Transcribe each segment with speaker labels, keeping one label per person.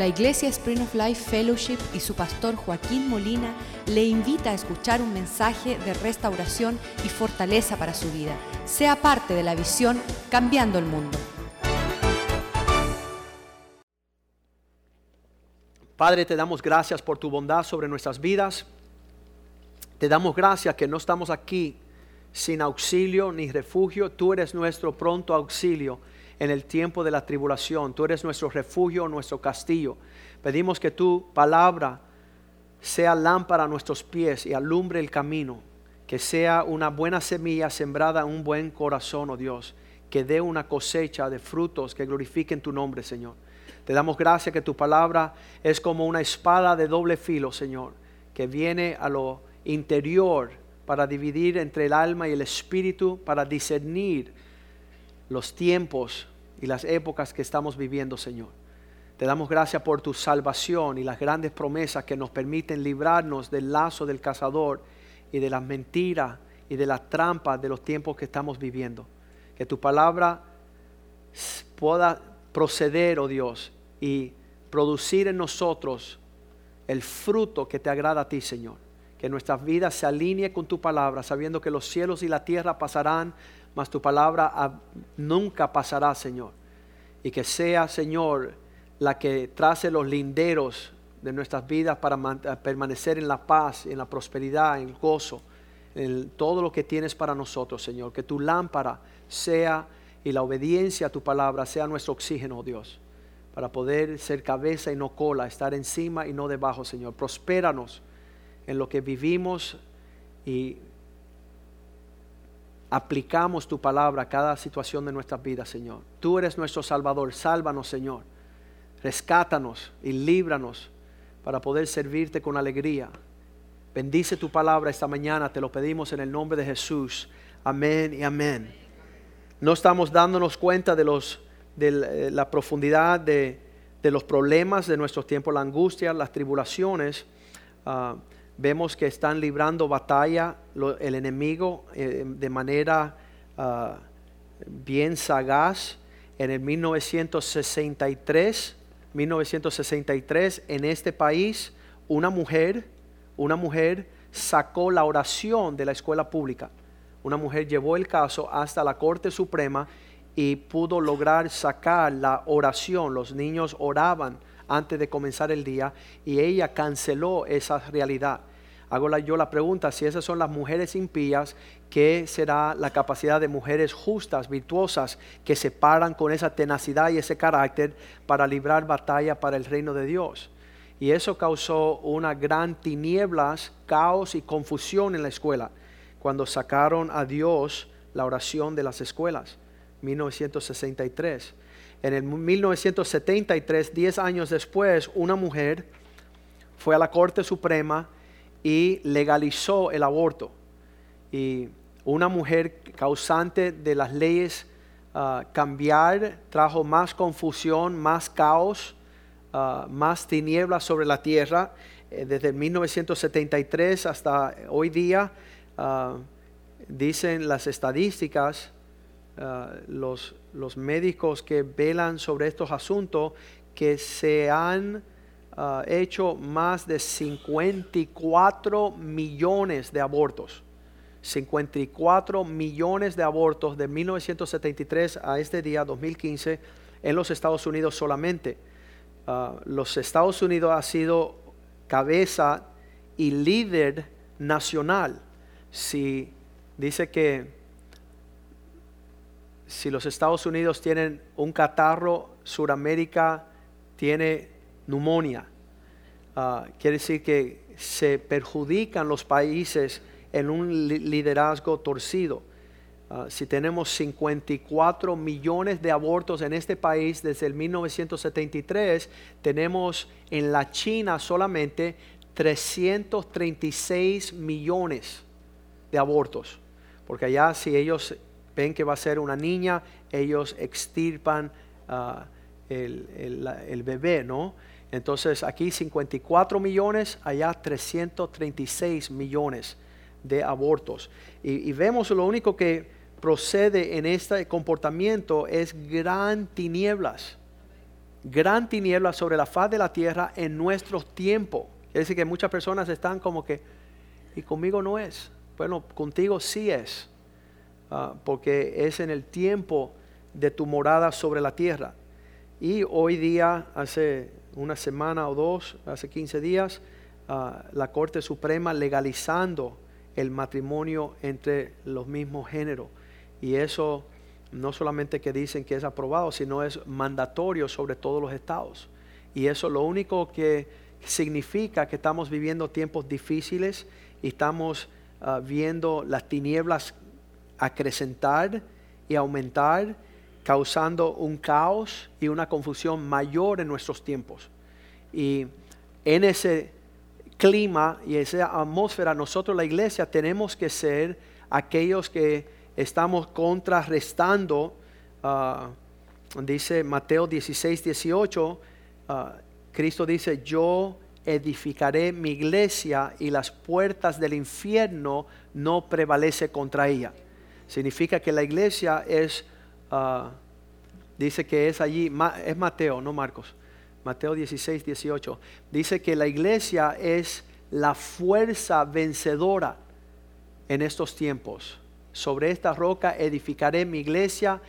Speaker 1: La Iglesia Spring of Life Fellowship y su pastor Joaquín Molina le invita a escuchar un mensaje de restauración y fortaleza para su vida. Sea parte de la visión Cambiando el Mundo.
Speaker 2: Padre, te damos gracias por tu bondad sobre nuestras vidas. Te damos gracias que no estamos aquí sin auxilio ni refugio. Tú eres nuestro pronto auxilio en el tiempo de la tribulación. Tú eres nuestro refugio, nuestro castillo. Pedimos que tu palabra sea lámpara a nuestros pies y alumbre el camino. Que sea una buena semilla sembrada en un buen corazón, oh Dios. Que dé una cosecha de frutos que glorifiquen tu nombre, Señor. Te damos gracias que tu palabra es como una espada de doble filo, Señor, que viene a lo interior para dividir entre el alma y el espíritu, para discernir los tiempos y las épocas que estamos viviendo, Señor. Te damos gracias por tu salvación y las grandes promesas que nos permiten librarnos del lazo del cazador y de las mentiras y de las trampas de los tiempos que estamos viviendo. Que tu palabra pueda proceder, oh Dios, y producir en nosotros el fruto que te agrada a ti, Señor. Que nuestras vidas se alineen con tu palabra, sabiendo que los cielos y la tierra pasarán, mas tu palabra nunca pasará, Señor. Y que sea, Señor, la que trace los linderos de nuestras vidas para permanecer en la paz, en la prosperidad, en el gozo, en todo lo que tienes para nosotros, Señor. Que tu lámpara sea y la obediencia a tu palabra sea nuestro oxígeno, oh Dios, para poder ser cabeza y no cola, estar encima y no debajo, Señor. Prospéranos en lo que vivimos y aplicamos tu palabra a cada situación de nuestras vidas, Señor. Tú eres nuestro Salvador, sálvanos, Señor. Rescátanos y líbranos para poder servirte con alegría. Bendice tu palabra esta mañana, te lo pedimos en el nombre de Jesús. Amén y amén. No estamos dándonos cuenta de, los, de eh, la profundidad de, los problemas de nuestros tiempos, la angustia, las tribulaciones. Ah, vemos que están librando batalla el enemigo eh, de manera ah, bien sagaz. En el 1963, 1963, en este país, una mujer, una mujer sacó la oración de la escuela pública. Una mujer llevó el caso hasta la Corte Suprema y pudo lograr sacar la oración. Los niños oraban antes de comenzar el día y ella canceló esa realidad hago yo la pregunta, si esas son las mujeres impías, ¿qué será la capacidad de mujeres justas, virtuosas, que se paran con esa tenacidad y ese carácter para librar batalla para el reino de Dios? Y eso causó una gran tinieblas, caos y confusión en la escuela, cuando sacaron a Dios la oración de las escuelas, 1963. En el 1973, 10 años después, una mujer fue a la Corte Suprema y legalizó el aborto. Y una mujer causante de las leyes ah, cambiar trajo más confusión, más caos, ah, más tinieblas sobre la tierra. Eh, desde 1973 hasta hoy día, ah, dicen las estadísticas, los, los médicos que velan sobre estos asuntos, que se han ha hecho más de 54 millones de abortos. 54 millones de abortos de 1973 a este día, 2015, en los Estados Unidos solamente. Ah, los Estados Unidos ha sido cabeza y líder nacional. Si dice que si los Estados Unidos tienen un catarro, Suramérica tiene neumonía. Ah, quiere decir que se perjudican los países en un liderazgo torcido. Ah, si tenemos 54 millones de abortos en este país desde el 1973, tenemos en la China solamente 336 millones de abortos. Porque allá si ellos ven que va a ser una niña, ellos extirpan ah, el, el, bebé, ¿no? Entonces aquí 54 millones, allá 336 millones de abortos. Y, vemos lo único que procede en este comportamiento es gran tinieblas. gran tiniebla sobre la faz de la tierra en nuestro tiempo. Quiere decir que muchas personas están como que, y conmigo no es. Bueno, contigo sí es, ah, porque es en el tiempo de tu morada sobre la tierra. Y hoy día, hace una semana o dos, hace 15 días, la Corte Suprema legalizando el matrimonio entre los mismos géneros. Y eso no solamente que dicen que es aprobado, sino es mandatorio sobre todos los estados. Y eso lo único que significa que estamos viviendo tiempos difíciles y estamos ah, viendo las tinieblas acrecentar y aumentar, causando un caos y una confusión mayor en nuestros tiempos. Y en ese clima y esa atmósfera, nosotros la iglesia tenemos que ser aquellos que estamos contrarrestando, ah, dice Mateo 16, 18, ah, Cristo dice, yo edificaré mi iglesia y las puertas del infierno no prevalece contra ella. Significa que la iglesia es, ah, dice que es allí, es Mateo, no Marcos, Mateo 16, 18, dice que la iglesia es la fuerza vencedora en estos tiempos. Sobre esta roca edificaré mi iglesia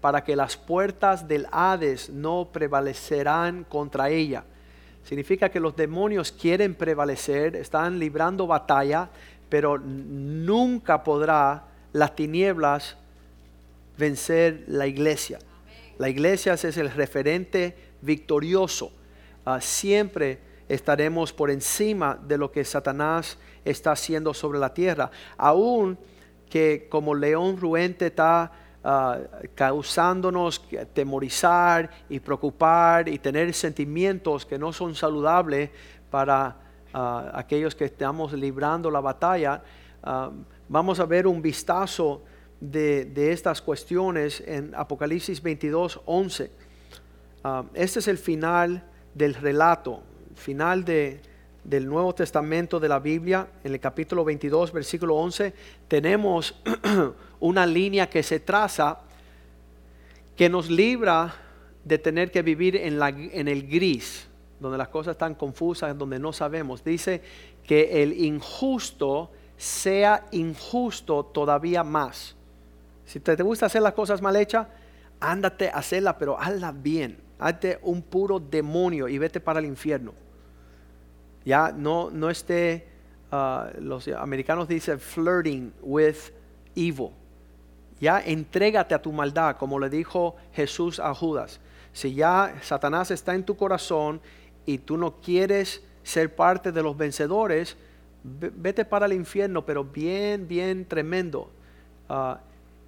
Speaker 2: para que las puertas del Hades no prevalecerán contra ella. Significa que los demonios quieren prevalecer, están librando batalla, pero nunca podrá las tinieblas vencer la iglesia. La iglesia es el referente victorioso. Ah, siempre estaremos por encima de lo que Satanás está haciendo sobre la tierra. Aún que como león ruente está ah, causándonos temorizar y preocupar y tener sentimientos que no son saludables para ah, aquellos que estamos librando la batalla, vamos a ver un vistazo de, estas cuestiones en Apocalipsis 22, 11. este es el final del relato, final de, del Nuevo Testamento de la Biblia, en el capítulo 22, versículo 11, tenemos una línea que se traza que nos libra de tener que vivir en, la, en el gris, donde las cosas están confusas, donde no sabemos. Dice que el injusto sea injusto todavía más. Si te, te gusta hacer las cosas mal hechas, ándate a hacerlas, pero hazlas bien. Hazte un puro demonio y vete para el infierno. Ya no, no esté, ah, los americanos dicen flirting with evil. Ya entrégate a tu maldad, como le dijo Jesús a Judas. Si ya Satanás está en tu corazón y tú no quieres ser parte de los vencedores, vete para el infierno, pero bien, bien tremendo. Ah,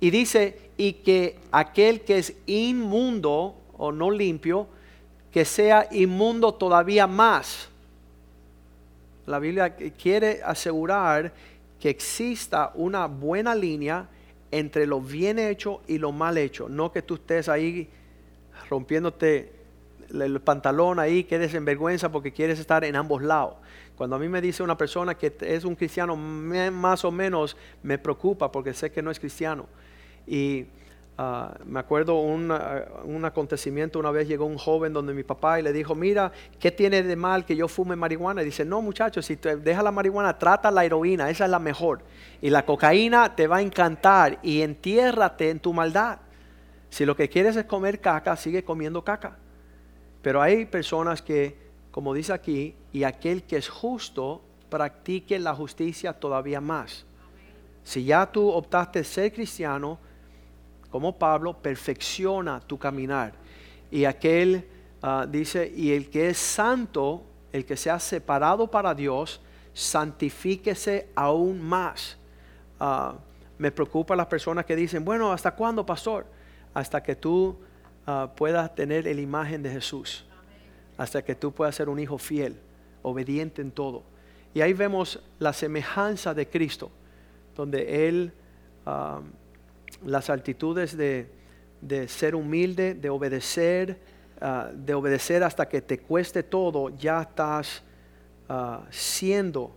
Speaker 2: y dice, y que aquel que es inmundo o no limpio, que sea inmundo todavía más la Biblia quiere asegurar que exista una buena línea entre lo bien hecho y lo mal hecho. No que tú estés ahí rompiéndote el pantalón ahí, quedes en vergüenza porque quieres estar en ambos lados. Cuando a mí me dice una persona que es un cristiano, más o menos me preocupa porque sé que no es cristiano. Y Ah, me acuerdo un, un, acontecimiento, una vez llegó un joven donde mi papá y le dijo, mira, ¿qué tiene de mal que yo fume marihuana? Y dice, no muchachos, si te dejas la marihuana, trata la heroína, esa es la mejor. Y la cocaína te va a encantar y entiérrate en tu maldad. Si lo que quieres es comer caca, sigue comiendo caca. Pero hay personas que, como dice aquí, y aquel que es justo, practique la justicia todavía más. Si ya tú optaste ser cristiano, como Pablo, perfecciona tu caminar. Y aquel ah, dice, y el que es santo, el que se ha separado para Dios, santifíquese aún más. Ah, me preocupa las personas que dicen, bueno, ¿hasta cuándo, pastor? Hasta que tú ah, puedas tener la imagen de Jesús. Hasta que tú puedas ser un hijo fiel, obediente en todo. Y ahí vemos la semejanza de Cristo, donde Él las altitudes de, ser humilde, de obedecer, ah, de obedecer hasta que te cueste todo, ya estás ah, siendo,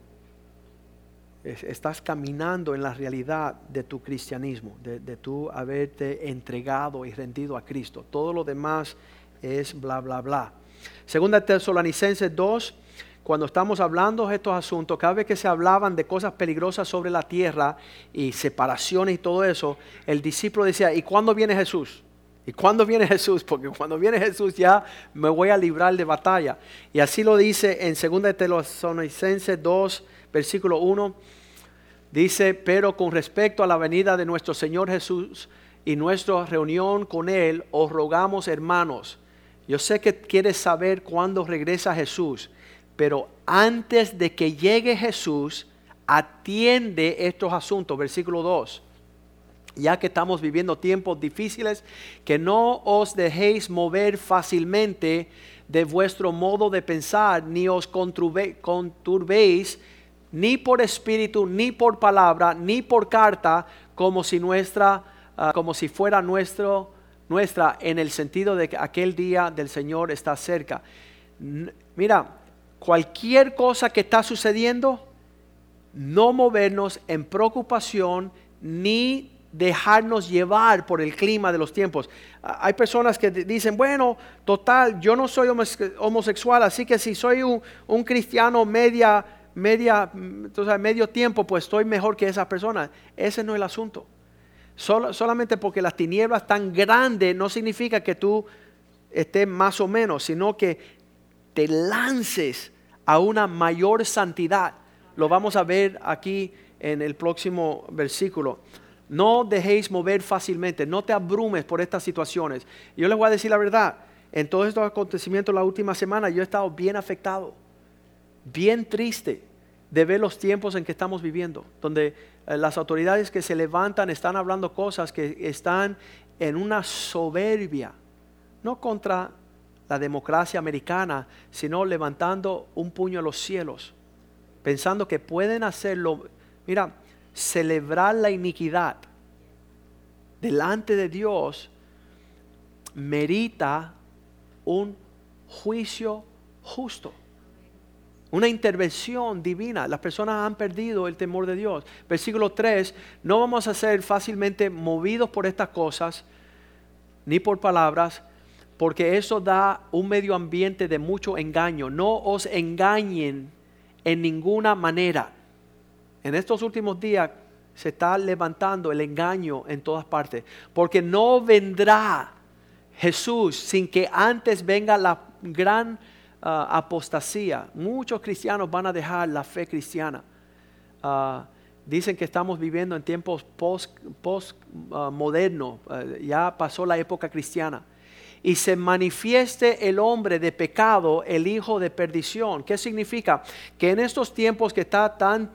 Speaker 2: estás caminando en la realidad de tu cristianismo, de, de tu haberte entregado y rendido a Cristo. Todo lo demás es bla, bla, bla. Segunda Tesalonicenses 2, cuando estamos hablando de estos asuntos, cada vez que se hablaban de cosas peligrosas sobre la tierra y separaciones y todo eso, el discípulo decía, ¿y cuándo viene Jesús? ¿Y cuándo viene Jesús? Porque cuando viene Jesús ya me voy a librar de batalla. Y así lo dice en 2 Tesalonicenses 2, versículo 1. Dice, pero con respecto a la venida de nuestro Señor Jesús y nuestra reunión con Él, os rogamos hermanos. Yo sé que quieres saber cuándo regresa Jesús, pero antes de que llegue Jesús, atiende estos asuntos. Versículo 2 ya que estamos viviendo tiempos difíciles, que no os dejéis mover fácilmente de vuestro modo de pensar, ni os conturbéis, ni por espíritu, ni por palabra, ni por carta, como si nuestra, ah, como si fuera nuestro, nuestra, en el sentido de que aquel día del Señor está cerca. Mira, cualquier cosa que está sucediendo, no movernos en preocupación ni dejarnos llevar por el clima de los tiempos. Hay personas que dicen, bueno, total, yo no soy homosexual, así que si soy un, cristiano media, media, entonces, medio tiempo, pues estoy mejor que esa persona. Ese no es el asunto. Solamente porque las tinieblas están grandes no significa que tú estés más o menos, sino que te lances a una mayor santidad. Lo vamos a ver aquí en el próximo versículo. No dejéis mover fácilmente, no te abrumes por estas situaciones. Yo les voy a decir la verdad, en todos estos acontecimientos la última semana yo he estado bien afectado, bien triste de ver los tiempos en que estamos viviendo, donde las autoridades que se levantan están hablando cosas que están en una soberbia, no contra la democracia americana, sino levantando un puño a los cielos, pensando que pueden hacerlo. Mira, celebrar la iniquidad delante de Dios merita un juicio justo. Una intervención divina. Las personas han perdido el temor de Dios. Versículo 3, no vamos a ser fácilmente movidos por estas cosas, ni por palabras, porque eso da un medio ambiente de mucho engaño. No os engañen en ninguna manera. En estos últimos días se está levantando el engaño en todas partes, porque no vendrá Jesús sin que antes venga la gran ah, apostasía. Muchos cristianos van a dejar la fe cristiana. Ah, dicen que estamos viviendo en tiempos post, post ah, ya pasó la época cristiana. Y se manifieste el hombre de pecado, el hijo de perdición. ¿Qué significa? Que en estos tiempos que está tan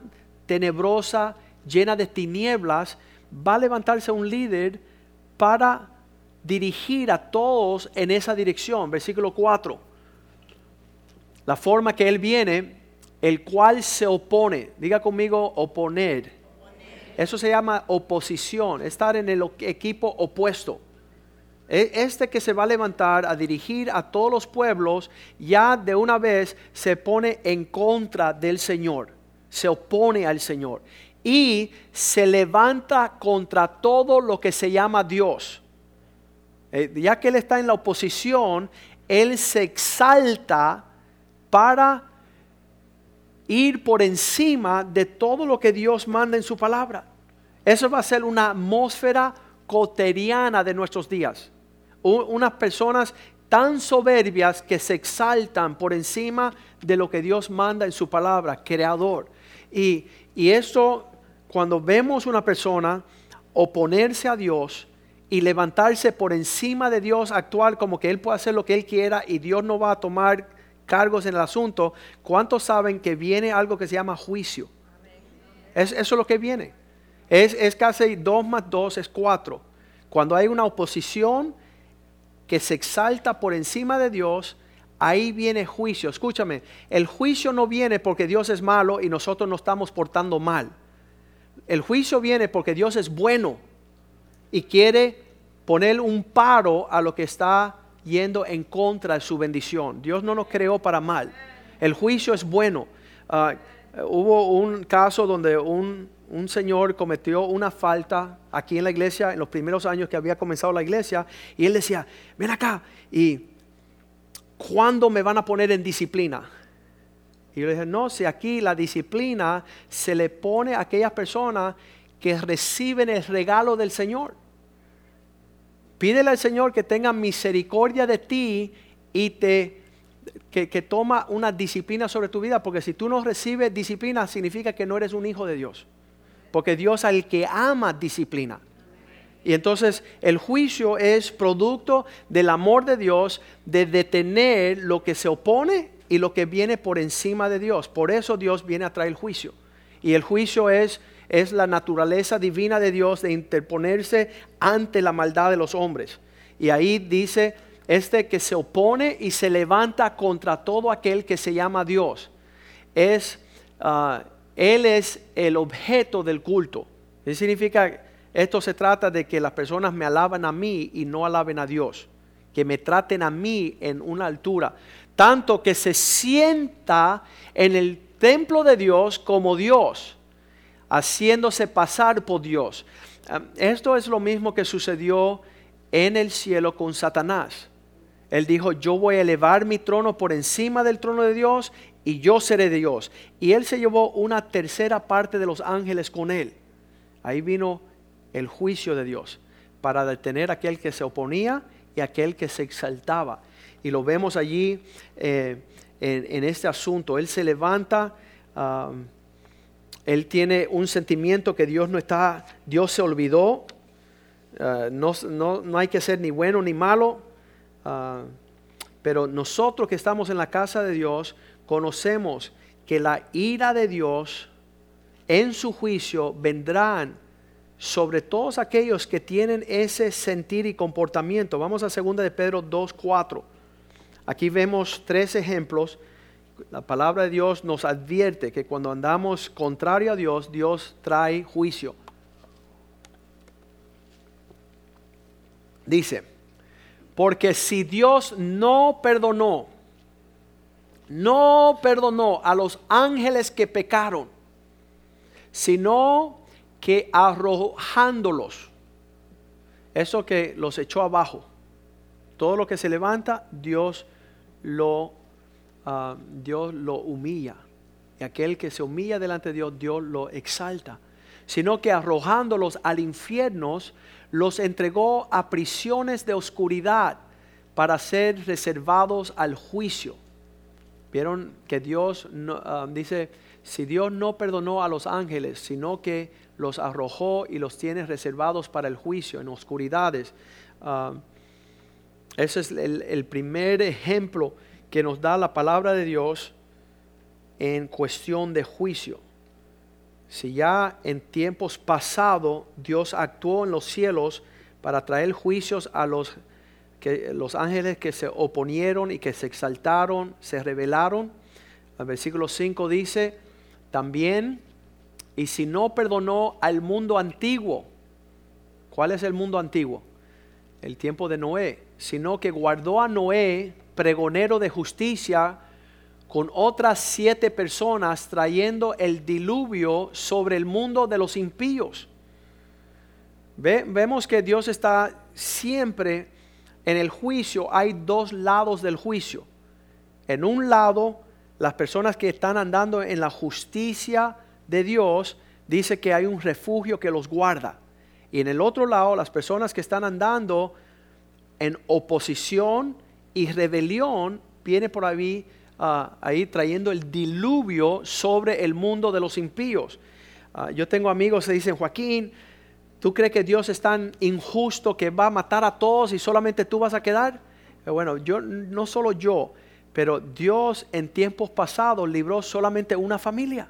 Speaker 2: tenebrosa, llena de tinieblas, va a levantarse un líder para dirigir a todos en esa dirección. Versículo 4. La forma que Él viene, el cual se opone. Diga conmigo oponer. Eso se llama oposición, estar en el equipo opuesto. E, este que se va a levantar a dirigir a todos los pueblos, ya de una vez se pone en contra del Señor se opone al Señor y se levanta contra todo lo que se llama Dios. Eh, ya que Él está en la oposición, Él se exalta para ir por encima de todo lo que Dios manda en su palabra. Eso va a ser una atmósfera cotidiana de nuestros días. Unas personas tan soberbias que se exaltan por encima de lo que Dios manda en su palabra, creador. Y, eso, cuando vemos una persona oponerse a Dios y levantarse por encima de Dios, actual como que Él puede hacer lo que Él quiera y Dios no va a tomar cargos en el asunto, ¿cuántos saben que viene algo que se llama juicio? Es, eso es lo que viene. Es, es casi dos más dos es cuatro. Cuando hay una oposición que se exalta por encima de Dios, ahí viene juicio. Escúchame, el juicio no viene porque Dios es malo y nosotros nos estamos portando mal. El juicio viene porque Dios es bueno y quiere poner un paro a lo que está yendo en contra de su bendición. Dios no nos creó para mal. El juicio es bueno. Ah, hubo un caso donde un, un señor cometió una falta aquí en la iglesia en los primeros años que había comenzado la iglesia y él decía, ven acá y ¿cuándo me van a poner en disciplina? Y yo le dije, no, si aquí la disciplina se le pone a aquellas personas que reciben el regalo del Señor. Pídele al Señor que tenga misericordia de ti y te que, que, toma una disciplina sobre tu vida, porque si tú no recibes disciplina significa que no eres un hijo de Dios. Porque Dios al que ama disciplina. Y entonces el juicio es producto del amor de Dios de detener lo que se opone y lo que viene por encima de Dios. Por eso Dios viene a traer el juicio. Y el juicio es, es la naturaleza divina de Dios de interponerse ante la maldad de los hombres. Y ahí dice, este que se opone y se levanta contra todo aquel que se llama Dios. Es, ah, él es el objeto del culto. Eso significa esto se trata de que las personas me alaban a mí y no alaben a Dios. Que me traten a mí en una altura. Tanto que se sienta en el templo de Dios como Dios, haciéndose pasar por Dios. Esto es lo mismo que sucedió en el cielo con Satanás. Él dijo, yo voy a elevar mi trono por encima del trono de Dios y yo seré Dios. Y él se llevó una tercera parte de los ángeles con él. Ahí vino el juicio de Dios para detener a aquel que se oponía y aquel que se exaltaba. Y lo vemos allí eh, en, este asunto. Él se levanta, él tiene un sentimiento que Dios no está, Dios se olvidó. Uh, no, no, hay que ser ni bueno ni malo, uh, pero nosotros que estamos en la casa de Dios conocemos que la ira de Dios en su juicio vendrán sobre todos aquellos que tienen ese sentir y comportamiento. Vamos a 2 de Pedro 2.4. Aquí vemos tres ejemplos. La palabra de Dios nos advierte que cuando andamos contrario a Dios, Dios trae juicio. Dice, porque si Dios no perdonó, no perdonó a los ángeles que pecaron, sino que arrojándolos, eso que los echó abajo, todo lo que se levanta, Dios lo, ah, Dios lo humilla. Y aquel que se humilla delante de Dios, Dios lo exalta. Sino que arrojándolos al infierno, los entregó a prisiones de oscuridad para ser reservados al juicio. Vieron que Dios ah, dice, si Dios no perdonó a los ángeles, sino que los arrojó y los tiene reservados para el juicio en oscuridades. Ah, ese es el, primer ejemplo que nos da la palabra de Dios en cuestión de juicio. Si ya en tiempos pasados Dios actuó en los cielos para traer juicios a los, que, los ángeles que se oponieron y que se exaltaron, se rebelaron, el versículo 5 dice, también y si no perdonó al mundo antiguo, ¿cuál es el mundo antiguo? El tiempo de Noé, sino que guardó a Noé, pregonero de justicia, con otras siete personas trayendo el diluvio sobre el mundo de los impíos. vemos que Dios está siempre en el juicio, hay dos lados del juicio. En un lado, las personas que están andando en la justicia, de Dios dice que hay un refugio que los guarda. Y en el otro lado, las personas que están andando en oposición y rebelión, viene por ahí, ah, ahí trayendo el diluvio sobre el mundo de los impíos. Ah, yo tengo amigos que dicen, Joaquín, ¿tú crees que Dios es tan injusto que va a matar a todos y solamente tú vas a quedar? Eh, bueno, yo no solo yo, pero Dios en tiempos pasados libró solamente una familia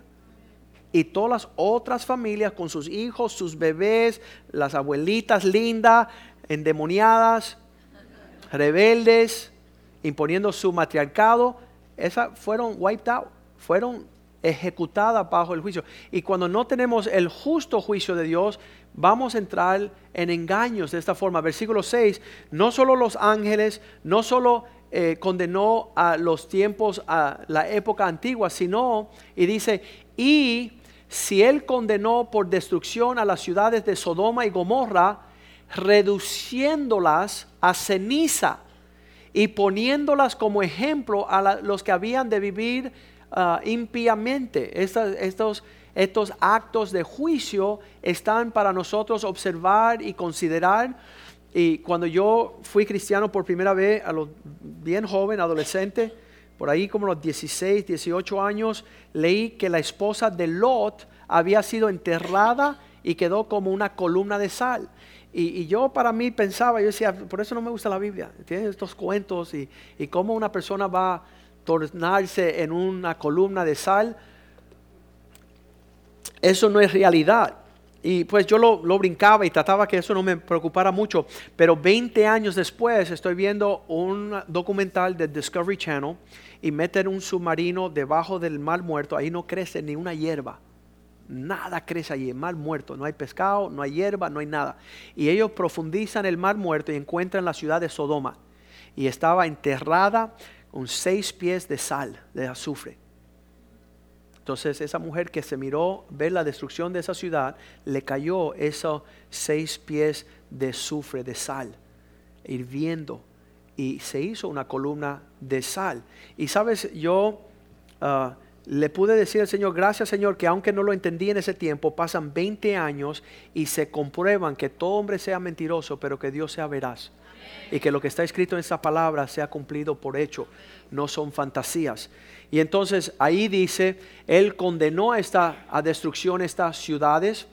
Speaker 2: y todas las otras familias con sus hijos, sus bebés, las abuelitas lindas, endemoniadas, rebeldes, imponiendo su matriarcado, esas fueron wiped out, fueron ejecutadas bajo el juicio. Y cuando no tenemos el justo juicio de Dios, vamos a entrar en engaños de esta forma. Versículo 6, no solo los ángeles, no solo eh, condenó a los tiempos, a la época antigua, sino, y dice, y si él condenó por destrucción a las ciudades de Sodoma y Gomorra, reduciéndolas a ceniza y poniéndolas como ejemplo a los que habían de vivir ah, impíamente. Estos, estos actos de juicio están para nosotros observar y considerar. Y cuando yo fui cristiano por primera vez, a los bien joven, adolescente, por ahí como los 16, 18 años, leí que la esposa de Lot había sido enterrada y quedó como una columna de sal. Y, yo para mí pensaba, yo decía, por eso no me gusta la Biblia, tiene estos cuentos y, y cómo una persona va a tornarse en una columna de sal. Eso no es realidad. Y pues yo lo, lo brincaba y trataba que eso no me preocupara mucho. Pero 20 años después estoy viendo un documental de Discovery Channel y meten un submarino debajo del mar muerto. Ahí no crece ni una hierba. Nada crece allí, mar muerto. No hay pescado, no hay hierba, no hay nada. Y ellos profundizan el mar muerto y encuentran la ciudad de Sodoma. Y estaba enterrada con seis pies de sal, de azufre. Entonces esa mujer que se miró ver la destrucción de esa ciudad, le cayó esos seis pies de azufre, de sal, hirviendo. Y se hizo una columna de sal. Y sabes, yo ah, le pude decir al Señor, gracias Señor, que aunque no lo entendí en ese tiempo, pasan 20 años y se comprueban que todo hombre sea mentiroso, pero que Dios sea veraz. Y que lo que está escrito en esa palabra sea cumplido por hecho, no son fantasías. Y entonces ahí dice, Él condenó a, esta, a destrucción estas ciudades,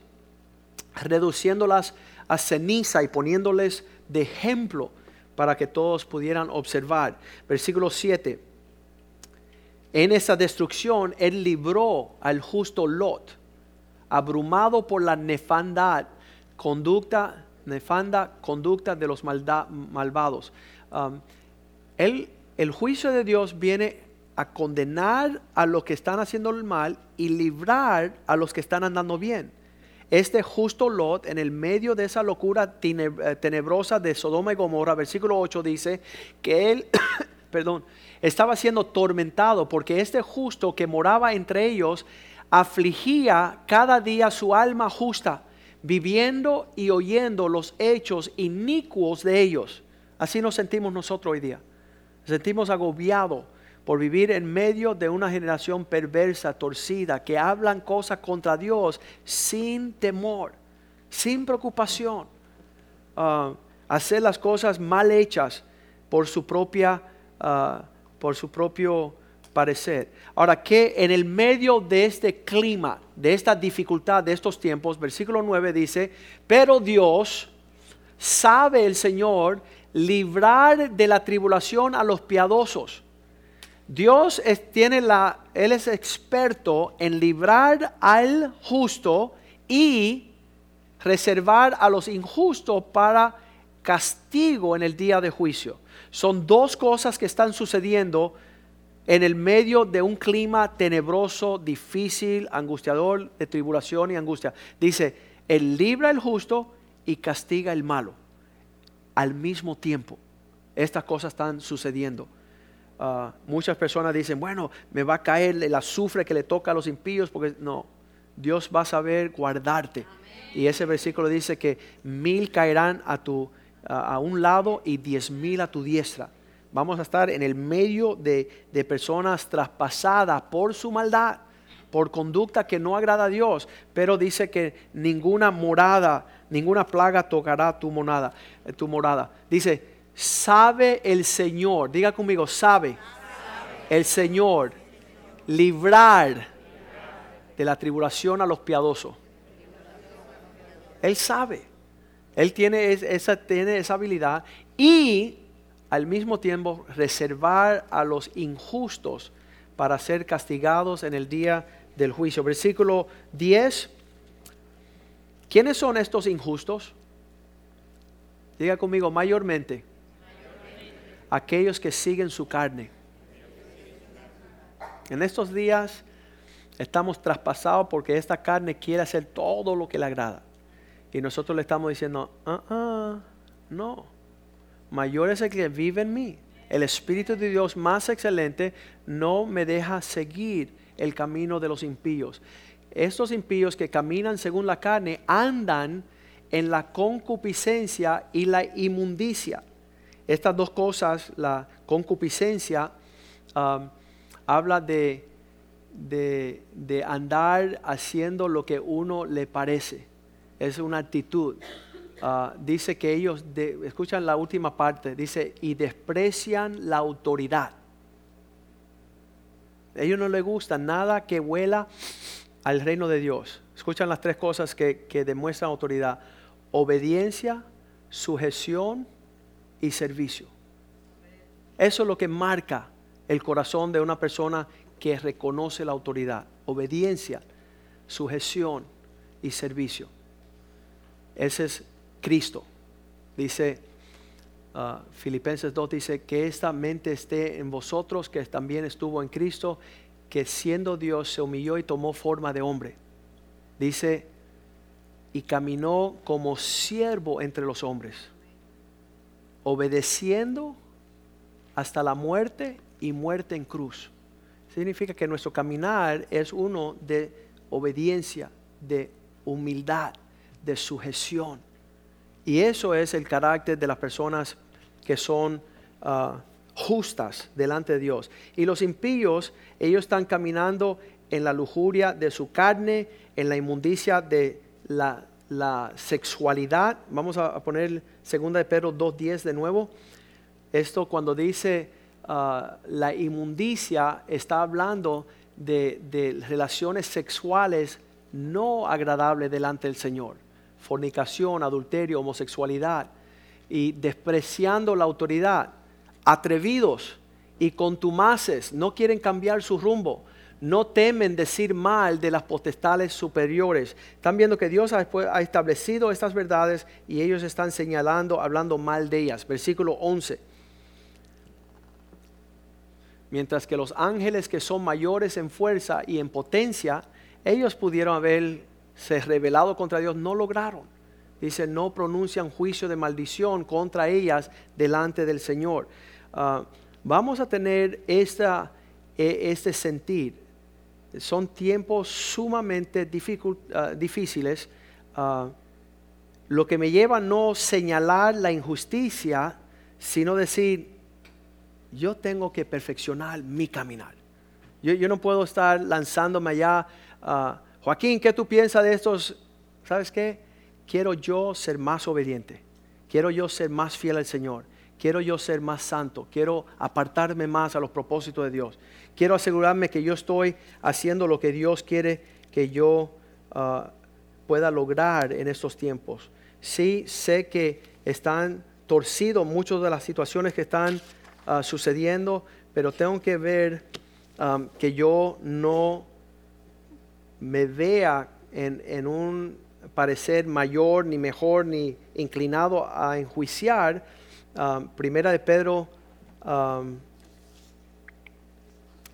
Speaker 2: reduciéndolas a ceniza y poniéndoles de ejemplo para que todos pudieran observar. Versículo 7. En esa destrucción Él libró al justo Lot, abrumado por la nefandad, conducta, nefanda conducta de los malvados. Um, el juicio de Dios viene a condenar a los que están haciendo el mal y librar a los que están andando bien. Este justo Lot, en el medio de esa locura eh, tenebrosa de Sodoma y Gomorra, versículo 8 dice que él, perdón, estaba siendo tormentado porque este justo que moraba entre ellos afligía cada día su alma justa, viviendo y oyendo los hechos inicuos de ellos. Así nos sentimos nosotros hoy día. Nos sentimos agobiados por vivir en medio de una generación perversa, torcida, que hablan cosas contra Dios sin temor, sin preocupación. Ah, hacer las cosas mal hechas por su propia, ah, por su propio parecer. Ahora que en el medio de este clima, de esta dificultad, de estos tiempos, versículo 9 dice, pero Dios sabe el Señor librar de la tribulación a los piadosos. Dios es- tiene la, Él es experto en librar al justo y reservar a los injustos para castigo en el día de juicio. Son dos cosas que están sucediendo en el medio de un clima tenebroso, difícil, angustiador, de tribulación y angustia. Dice, Él libra al justo y castiga el malo. Al mismo tiempo, estas cosas están sucediendo. Ah, muchas personas dicen, bueno, me va a caer el azufre que le toca a los impíos, porque no, Dios va a saber guardarte. Y ese versículo dice que mil caerán a, tu, a, un lado y diez mil a tu diestra. Vamos a estar en el medio de, de personas traspasadas por su maldad, por conducta que no agrada a Dios, pero dice que ninguna morada, ninguna plaga tocará tu morada, eh, tu morada. Dice, sabe el Señor, diga conmigo, sabe el Señor librar de la tribulación a los piadosos. Él sabe. Él tiene es- esa, tiene esa habilidad y al mismo tiempo reservar a los injustos para ser castigados en el día del juicio. Versículo 10. ¿Quiénes son estos injustos? Diga conmigo, mayormente. Aquellos que siguen su carne. En estos días estamos traspasados porque esta carne quiere hacer todo lo que le agrada. Y nosotros le estamos diciendo, ah, ah, no, mayor es el que vive en mí. El Espíritu de Dios más excelente no me deja seguir el camino de los impíos. Estos impíos que caminan según la carne andan en la concupiscencia y la inmundicia. estas dos cosas, la concupiscencia, um, habla de, de andar haciendo lo que uno le parece. Es una actitud. Ah, dice que ellos, escuchan la última parte, dice, y desprecian la autoridad. A ellos no les gusta nada que huela al reino de Dios. Escuchan las tres cosas que, que demuestran autoridad. Obediencia, sujeción y servicio. Eso es lo que marca el corazón de una persona que reconoce la autoridad. Obediencia, sujeción y servicio. Ese es Cristo. Dice uh, Filipenses 2, dice que esta mente esté en vosotros, que también estuvo en Cristo, que siendo Dios se humilló y tomó forma de hombre. Dice, y caminó como siervo entre los hombres, obedeciendo hasta la muerte y muerte en cruz. Significa que nuestro caminar es uno de obediencia, de humildad, de sujeción. Y eso es el carácter de las personas que son ah, justas delante de Dios. Y los impíos, ellos están caminando en la lujuria de su carne, en la inmundicia de la, sexualidad. Vamos a poner 2 de Pedro 2.10 de nuevo. Esto cuando dice ah, la inmundicia está hablando de, de relaciones sexuales no agradables delante del Señor fornicación, adulterio, homosexualidad y despreciando la autoridad, atrevidos y contumaces, no quieren cambiar su rumbo, no temen decir mal de las potestades superiores. Están viendo que Dios ha, establecido estas verdades y ellos están señalando, hablando mal de ellas. Versículo 11. Mientras que los ángeles que son mayores en fuerza y en potencia, ellos pudieron haber se rebelado contra Dios, no lograron. Dice, no pronuncian juicio de maldición contra ellas delante del Señor. Ah, vamos a tener esta, e, este sentir. Son tiempos sumamente ah, difíciles. Ah, lo que me lleva a no señalar la injusticia, sino decir, yo tengo que perfeccionar mi caminar. Yo, no puedo estar lanzándome allá. Joaquín, ¿qué tú piensas de estos? ¿Sabes qué? Quiero yo ser más obediente. Quiero yo ser más fiel al Señor. Quiero yo ser más santo. Quiero apartarme más a los propósitos de Dios. Quiero asegurarme que yo estoy haciendo lo que Dios quiere que yo ah, pueda lograr en estos tiempos. Sí, sé que están torcidos muchas de las situaciones que están ah, sucediendo, pero tengo que ver ah, que yo no me vea en, un parecer mayor, ni mejor, ni inclinado a enjuiciar, um, primera de Pedro, um,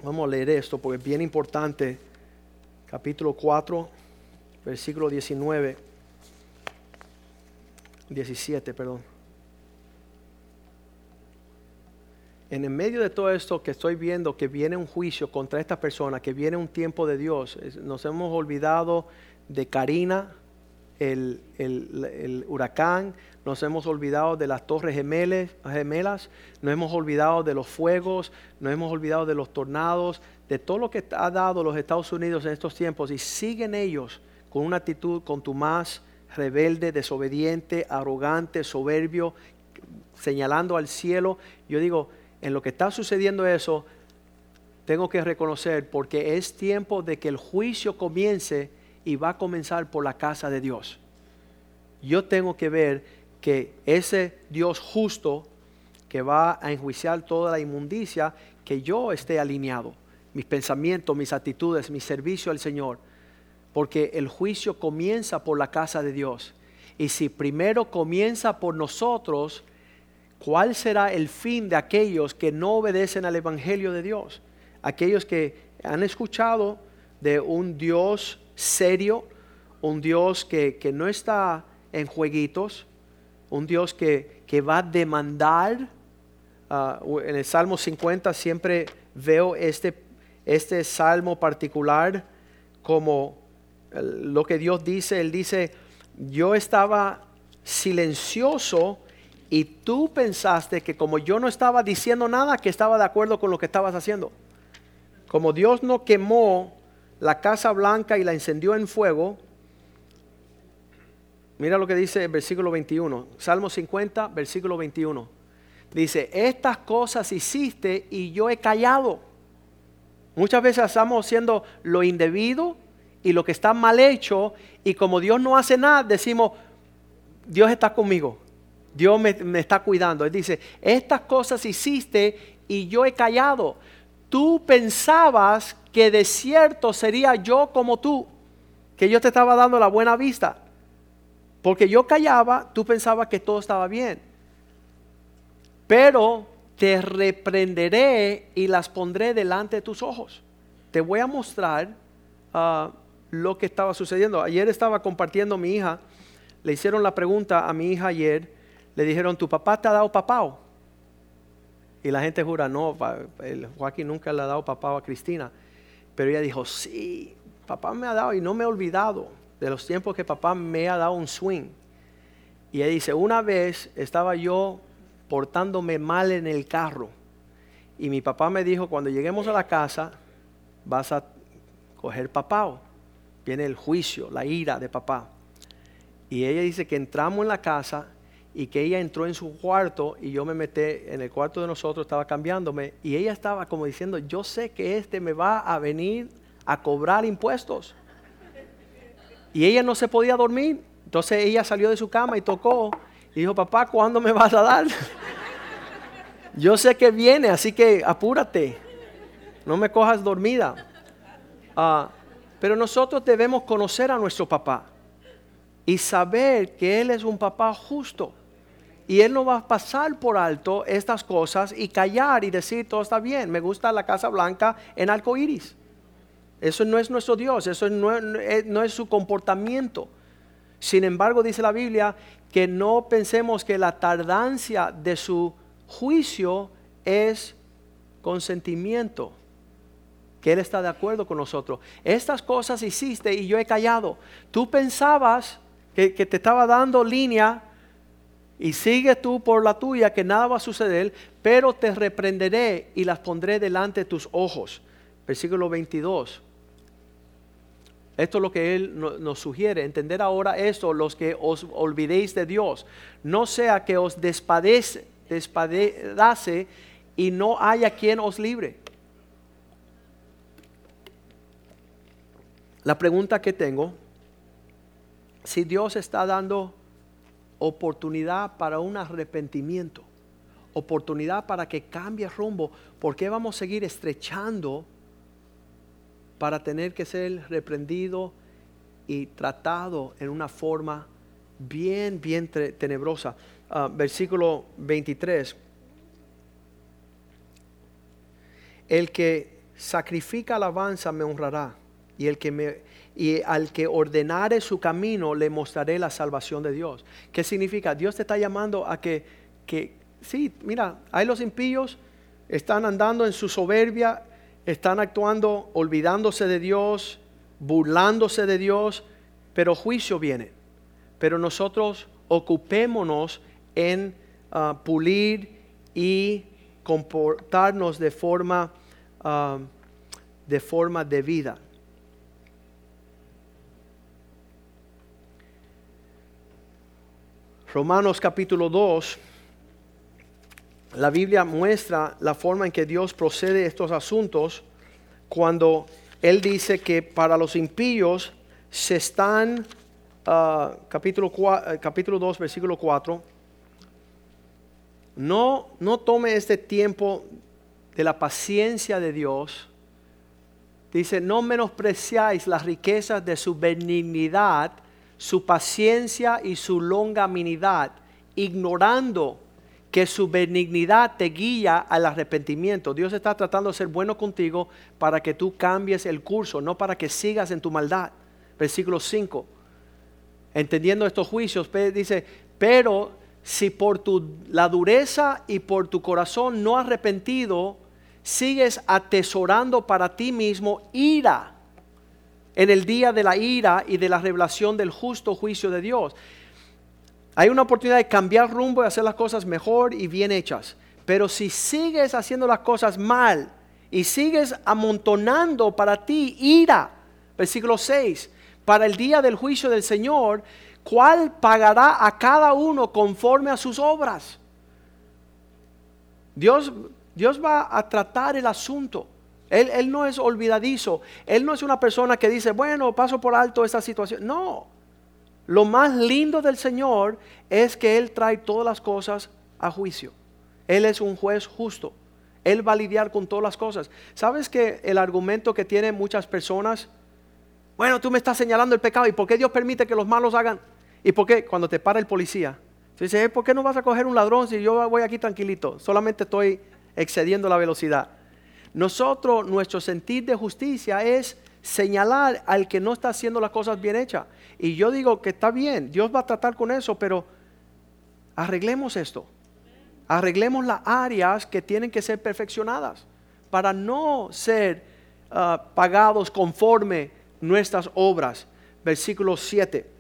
Speaker 2: vamos a leer esto porque es bien importante, capítulo 4, versículo 19, 17, perdón. En el medio de todo esto que estoy viendo, que viene un juicio contra esta persona, que viene un tiempo de Dios, nos hemos olvidado de Karina, el, huracán, nos hemos olvidado de las torres gemelas, nos hemos olvidado de los fuegos, nos hemos olvidado de los tornados, de todo lo que ha dado los Estados Unidos en estos tiempos y siguen ellos con una actitud contumaz, rebelde, desobediente, arrogante, soberbio, señalando al cielo. Yo digo, en lo que está sucediendo eso, tengo que reconocer porque es tiempo de que el juicio comience y va a comenzar por la casa de Dios. Yo tengo que ver que ese Dios justo que va a enjuiciar toda la inmundicia, que yo esté alineado, mis pensamientos, mis actitudes, mi servicio al Señor, porque el juicio comienza por la casa de Dios. Y si primero comienza por nosotros, ¿Cuál será el fin de aquellos que no obedecen al Evangelio de Dios? Aquellos que han escuchado de un Dios serio, un Dios que, no está en jueguitos, un Dios que, va a demandar. Ah, en el Salmo 50 siempre veo este, este salmo particular como lo que Dios dice. Él dice, yo estaba silencioso Y tú pensaste que como yo no estaba diciendo nada, que estaba de acuerdo con lo que estabas haciendo. Como Dios no quemó la casa blanca y la encendió en fuego, mira lo que dice el versículo 21, Salmo 50, versículo 21. Dice, estas cosas hiciste y yo he callado. Muchas veces estamos haciendo lo indebido y lo que está mal hecho y como Dios no hace nada, decimos, Dios está conmigo, Dios me, está cuidando. Él dice, estas cosas hiciste y yo he callado. Tú pensabas que de cierto sería yo como tú, que yo te estaba dando la buena vista. Porque yo callaba, tú pensabas que todo estaba bien. Pero te reprenderé y las pondré delante de tus ojos. Te voy a mostrar uh, lo que estaba sucediendo. Ayer estaba compartiendo a mi hija, le hicieron la pregunta a mi hija ayer, le dijeron, ¿tu papá te ha dado papao? Y la gente jura, no, el Joaquín nunca le ha dado papao a Cristina. Pero ella dijo, sí, papá me ha dado y no me he olvidado de los tiempos que papá me ha dado un swing. Y ella dice, una vez estaba yo portándome mal en el carro y mi papá me dijo, cuando lleguemos a la casa, vas a coger papao viene el juicio, la ira de papá. Y ella dice que entramos en la casa y que ella entró en su cuarto y yo me metí en el cuarto de nosotros, estaba cambiándome y ella estaba como diciendo, yo sé que este me va a venir a cobrar impuestos. Y ella no se podía dormir. Entonces ella salió de su cama y tocó y dijo, papá, ¿cuándo me vas a dar? yo sé que viene, así que apúrate. No me cojas dormida. Ah, pero nosotros debemos conocer a nuestro papá y saber que Él es un papá justo. Y Él no va a pasar por alto estas cosas y callar y decir todo está bien. Me gusta la Casa Blanca en arco iris. Eso no es nuestro Dios, eso no, no es su comportamiento. Sin embargo, dice la Biblia que no pensemos que la tardancia de su juicio es consentimiento que Él está de acuerdo con nosotros. Estas cosas hiciste y yo he callado. Tú pensabas que, te estaba dando línea y sigue tú por la tuya, que nada va a suceder, pero te reprenderé y las pondré delante de tus ojos. Versículo 22. Esto es lo que Él nos sugiere, entender ahora esto, los que os olvidéis de Dios. No sea que os despadece, despadece y no haya quien os libre. La pregunta que tengo, si Dios está dando oportunidad para un arrepentimiento, oportunidad para que cambie rumbo, ¿por qué vamos a seguir estrechando para tener que ser reprendido y tratado en una forma bien, bien tenebrosa? Ah, versículo 23. El que sacrifica alabanza me honrará y, el que me, y al que ordenare su camino le mostraré la salvación de Dios. ¿Qué significa? Dios te está llamando a que, que sí, mira, hay los impíos, están andando en su soberbia, están actuando olvidándose de Dios, burlándose de Dios, pero juicio viene. Pero nosotros ocupémonos en ah, pulir y comportarnos de forma, uh, de forma debida. Romanos capítulo 2, la Biblia muestra la forma en que Dios procede estos asuntos cuando Él dice que para los impíos se están, uh, capítulo, uh, capítulo 2, versículo 4, no, no tome este tiempo de la paciencia de Dios. Dice, no menospreciáis las riquezas de su benignidad su paciencia y su longanimidad, ignorando que su benignidad te guía al arrepentimiento. Dios está tratando de ser bueno contigo para que tú cambies el curso, no para que sigas en tu maldad. Versículo 5. Entendiendo estos juicios, dice, pero si por tu, la dureza y por tu corazón no arrepentido, sigues atesorando para ti mismo ira en el día de la ira y de la revelación del justo juicio de Dios. Hay una oportunidad de cambiar rumbo y hacer las cosas mejor y bien hechas. Pero si sigues haciendo las cosas mal y sigues amontonando para ti ira, versículo 6, para el día del juicio del Señor, ¿cuál pagará a cada uno conforme a sus obras? Dios, Dios va a tratar el asunto. Él, no es olvidadizo. Él no es una persona que dice, bueno, paso por alto esta situación. No. Lo más lindo del Señor es que Él trae todas las cosas a juicio. Él es un juez justo. Él va a lidiar con todas las cosas. ¿Sabes que el argumento que tienen muchas personas? Bueno, tú me estás señalando el pecado. ¿Y por qué Dios permite que los malos hagan? ¿Y por qué cuando te para el policía? Dices, eh, ¿por qué no vas a coger un ladrón si yo voy aquí tranquilito? Solamente estoy excediendo la velocidad. Nosotros, nuestro sentir de justicia es señalar al que no está haciendo las cosas bien hechas. Y yo digo que está bien, Dios va a tratar con eso, pero arreglemos esto. Arreglemos las áreas que tienen que ser perfeccionadas para no ser ah, pagados conforme nuestras obras. Versículo 7.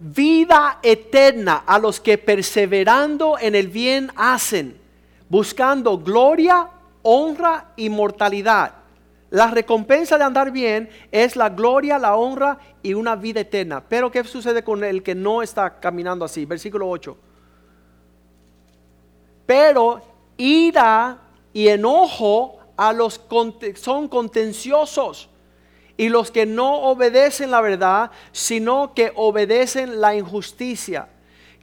Speaker 2: Vida eterna a los que perseverando en el bien hacen, buscando gloria, honra y mortalidad. La recompensa de andar bien es la gloria, la honra y una vida eterna. Pero ¿qué sucede con el que no está caminando así? Versículo 8. Pero ira y enojo a los que son contenciosos y los que no obedecen la verdad, sino que obedecen la injusticia.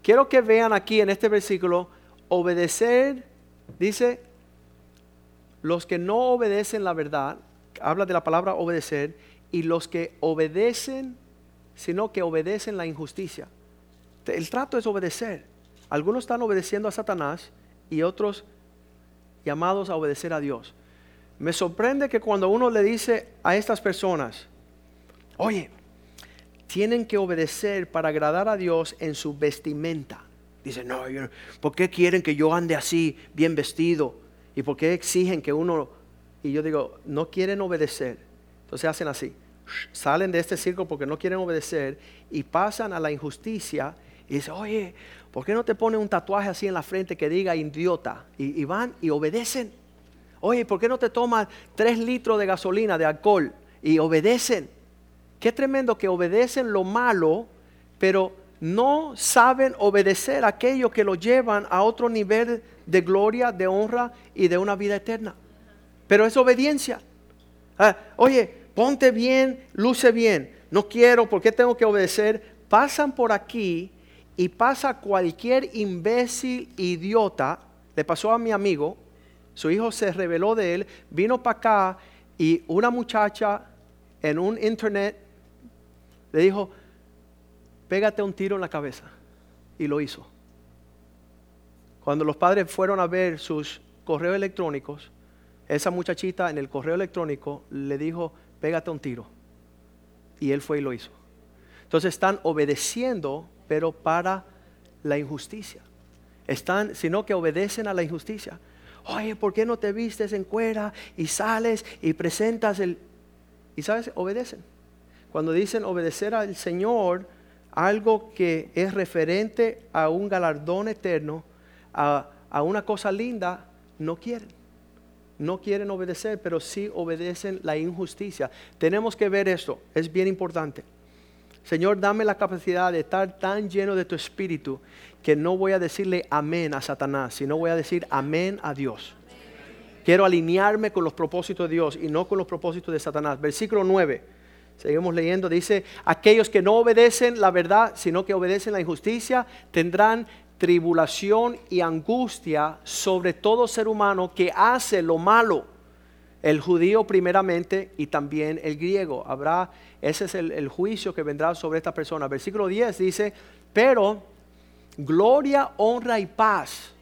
Speaker 2: Quiero que vean aquí en este versículo, obedecer, dice, los que no obedecen la verdad, habla de la palabra obedecer, y los que obedecen, sino que obedecen la injusticia. El trato es obedecer. Algunos están obedeciendo a Satanás y otros llamados a obedecer a Dios. Me sorprende que cuando uno le dice a estas personas, oye, tienen que obedecer para agradar a Dios en su vestimenta. Dice, no, ¿por qué quieren que yo ande así, bien vestido? ¿Y por qué exigen que uno y yo digo, no quieren obedecer. Entonces hacen así, salen de este circo porque no quieren obedecer y pasan a la injusticia y dicen, oye, ¿por qué no te ponen un tatuaje así en la frente que diga idiota? Y, van y obedecen. Oye, ¿por qué no te toman tres litros de gasolina, de alcohol? Y obedecen. Qué tremendo que obedecen lo malo, pero no saben obedecer aquello que lo llevan a otro nivel de gloria, de honra y de una vida eterna pero es obediencia. Ah, oye, ponte bien, luce bien. No quiero, ¿por qué tengo que obedecer? Pasan por aquí y pasa cualquier imbécil idiota. Le pasó a mi amigo, su hijo se reveló de él, vino para acá y una muchacha en un internet le dijo, pégate un tiro en la cabeza. Y lo hizo. Cuando los padres fueron a ver sus correos electrónicos, esa muchachita en el correo electrónico le dijo, pégate un tiro. Y él fue y lo hizo. Entonces están obedeciendo, pero para la injusticia. Están, sino que obedecen a la injusticia. Oye, ¿por qué no te vistes en cuera y sales y presentas el... Y sabes, obedecen. Cuando dicen obedecer al Señor, algo que es referente a un galardón eterno, a, a una cosa linda, no quieren no quieren obedecer, pero sí obedecen la injusticia. Tenemos que ver esto, es bien importante. Señor, dame la capacidad de estar tan lleno de tu espíritu que no voy a decirle amén a Satanás, sino voy a decir amén a Dios. Quiero alinearme con los propósitos de Dios y no con los propósitos de Satanás. Versículo 9. Seguimos leyendo, dice, aquellos que no obedecen la verdad, sino que obedecen la injusticia, tendrán tribulación y angustia sobre todo ser humano que hace lo malo. El judío primeramente y también el griego. Habrá, ese es el, juicio que vendrá sobre esta persona. Versículo 10 dice, pero gloria, honra y paz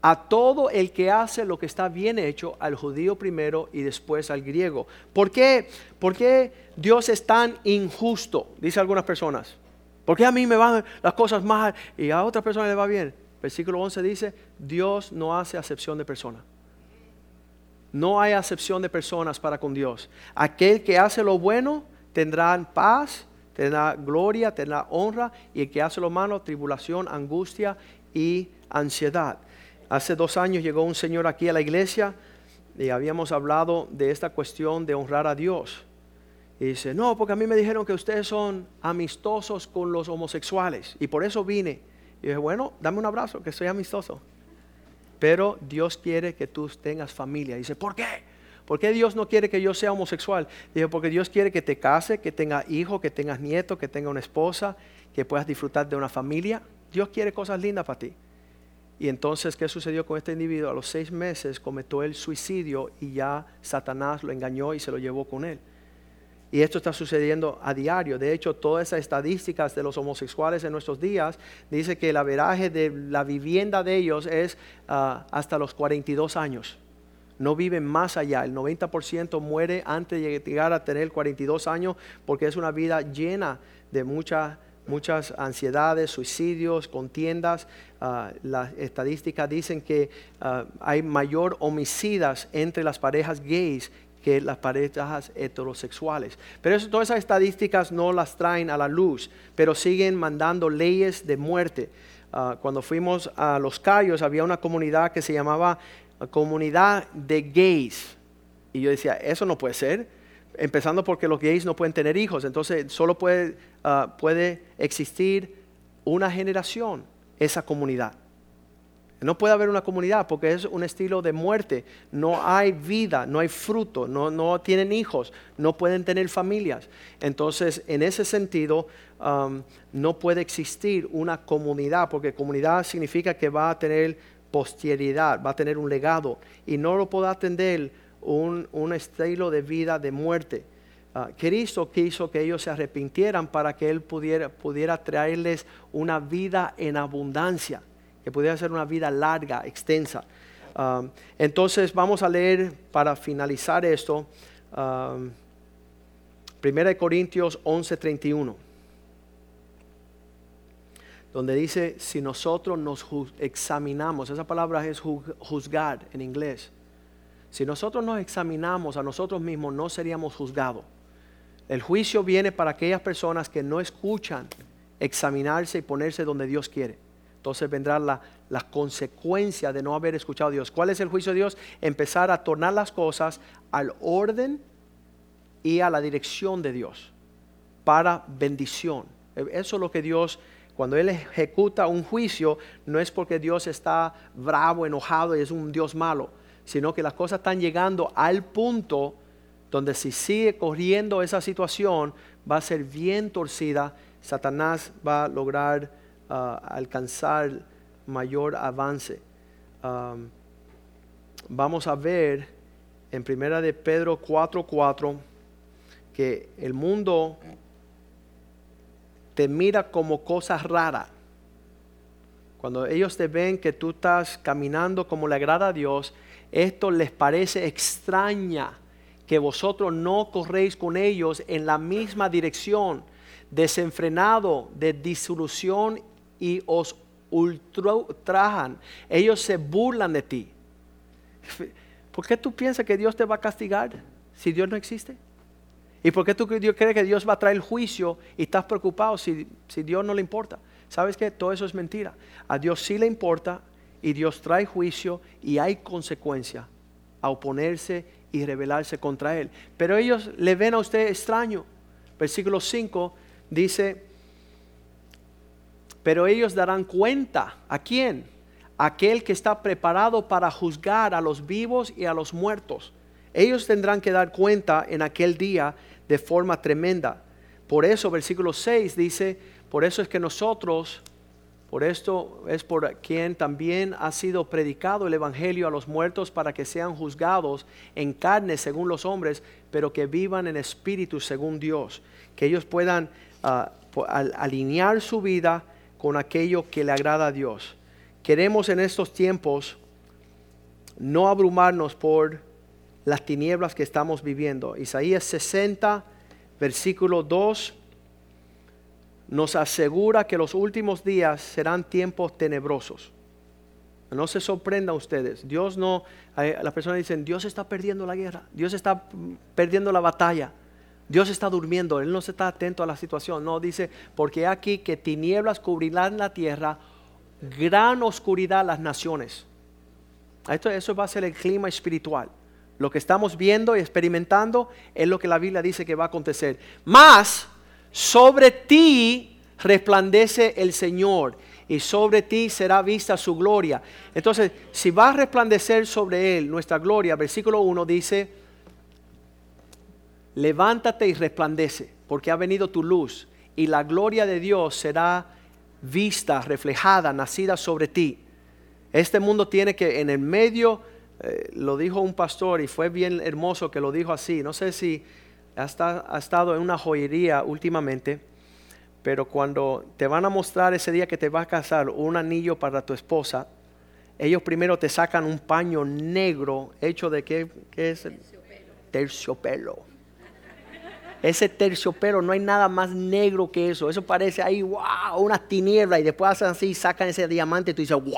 Speaker 2: a todo el que hace lo que está bien hecho, al judío primero y después al griego. ¿Por qué? ¿Por qué Dios es tan injusto? Dice algunas personas. ¿Por qué a mí me van las cosas mal y a otra persona le va bien? Versículo 11 dice, Dios no hace acepción de personas. No hay acepción de personas para con Dios. Aquel que hace lo bueno tendrá paz, tendrá gloria, tendrá honra, y el que hace lo malo, tribulación, angustia y ansiedad. Hace dos años llegó un señor aquí a la iglesia y habíamos hablado de esta cuestión de honrar a Dios. Y dice, no, porque a mí me dijeron que ustedes son amistosos con los homosexuales y por eso vine. Y dije, bueno, dame un abrazo, que soy amistoso. Pero Dios quiere que tú tengas familia. Y dice, ¿por qué? ¿Por qué Dios no quiere que yo sea homosexual? Dije, porque Dios quiere que te case, que tengas hijo, que tengas nieto, que tenga una esposa, que puedas disfrutar de una familia. Dios quiere cosas lindas para ti. Y entonces, ¿qué sucedió con este individuo? A los seis meses cometió el suicidio y ya Satanás lo engañó y se lo llevó con él. Y esto está sucediendo a diario. De hecho, todas esas estadísticas de los homosexuales en nuestros días dice que el averaje de la vivienda de ellos es ah, hasta los 42 años. No viven más allá. El 90% muere antes de llegar a tener 42 años porque es una vida llena de muchas muchas ansiedades, suicidios, contiendas. Ah, las estadísticas dicen que ah, hay mayor homicidas entre las parejas gays que las parejas heterosexuales. Pero eso, todas esas estadísticas no las traen a la luz, pero siguen mandando leyes de muerte. Ah, cuando fuimos a Los Cayos había una comunidad que se llamaba Comunidad de Gays. Y yo decía, eso no puede ser. Empezando porque los gays no pueden tener hijos, entonces solo puede, ah, puede existir una generación, esa comunidad. No puede haber una comunidad porque es un estilo de muerte. No hay vida, no hay fruto, no, no tienen hijos, no pueden tener familias. Entonces, en ese sentido, no puede existir una comunidad porque comunidad significa que va a tener posteridad, va a tener un legado y no lo puede atender un, estilo de vida de muerte. Uh, Cristo quiso que ellos se arrepintieran para que Él pudiera, pudiera traerles una vida en abundancia que pudiera ser una vida larga, extensa. Um, entonces vamos a leer para finalizar esto, 1 um, Corintios 11:31, donde dice, si nosotros nos examinamos, esa palabra es juzgar en inglés, si nosotros nos examinamos a nosotros mismos, no seríamos juzgados. El juicio viene para aquellas personas que no escuchan examinarse y ponerse donde Dios quiere entonces vendrá la, consecuencia de no haber escuchado a Dios. ¿Cuál es el juicio de Dios? Empezar a tornar las cosas al orden y a la dirección de Dios para bendición. Eso es lo que Dios, cuando Él ejecuta un juicio, no es porque Dios está bravo, enojado y es un Dios malo, sino que las cosas están llegando al punto donde si sigue corriendo esa situación va a ser bien torcida, Satanás va a lograr alcanzar mayor avance. vamos a ver en primera de Pedro 4:4 que el mundo te mira como cosa rara. Cuando ellos te ven que tú estás caminando como le agrada a Dios, esto les parece extraña que vosotros no corréis con ellos en la misma dirección, desenfrenado de disolución y os ultrajan. Ellos se burlan de ti. ¿Por qué tú piensas que Dios te va a castigar si Dios no existe? ¿Y por qué tú crees que Dios va a traer juicio y estás preocupado si, si Dios no le importa? ¿Sabes que Todo eso es mentira. A Dios sí le importa y Dios trae juicio y hay consecuencia a oponerse y rebelarse contra Él. Pero ellos le ven a usted extraño. Versículo 5 dice, pero ellos darán cuenta. ¿A quién? Aquel que está preparado para juzgar a los vivos y a los muertos. Ellos tendrán que dar cuenta en aquel día de forma tremenda. Por eso, versículo 6 dice, por eso es que nosotros, por esto es por quien también ha sido predicado el Evangelio a los muertos para que sean juzgados en carne según los hombres, pero que vivan en espíritu según Dios. Que ellos puedan ah, alinear su vida con aquello que le agrada a Dios. Queremos en estos tiempos no abrumarnos por las tinieblas que estamos viviendo. Isaías 60, versículo 2, nos asegura que los últimos días serán tiempos tenebrosos. No se sorprendan ustedes. Dios no, las personas dicen, Dios está perdiendo la guerra, Dios está perdiendo la batalla. Dios está durmiendo, Él no se está atento a la situación. No, dice, porque aquí que tinieblas cubrirán la tierra, gran oscuridad las naciones. Esto, eso va a ser el clima espiritual. Lo que estamos viendo y experimentando es lo que la Biblia dice que va a acontecer. Más sobre ti resplandece el Señor y sobre ti será vista su gloria. Entonces, si va a resplandecer sobre él nuestra gloria, versículo 1 dice, levántate y resplandece, porque ha venido tu luz y la gloria de Dios será vista, reflejada, nacida sobre ti. Este mundo tiene que en el medio, eh, lo dijo un pastor y fue bien hermoso que lo dijo así, no sé si ha, estado en una joyería últimamente, pero cuando te van a mostrar ese día que te vas a casar un anillo para tu esposa, ellos primero te sacan un paño negro hecho de qué, qué es terciopelo. Ese terciopelo no hay nada más negro que eso. Eso parece ahí, wow, una tiniebla. Y después hacen así, sacan ese diamante y tú dices, wow.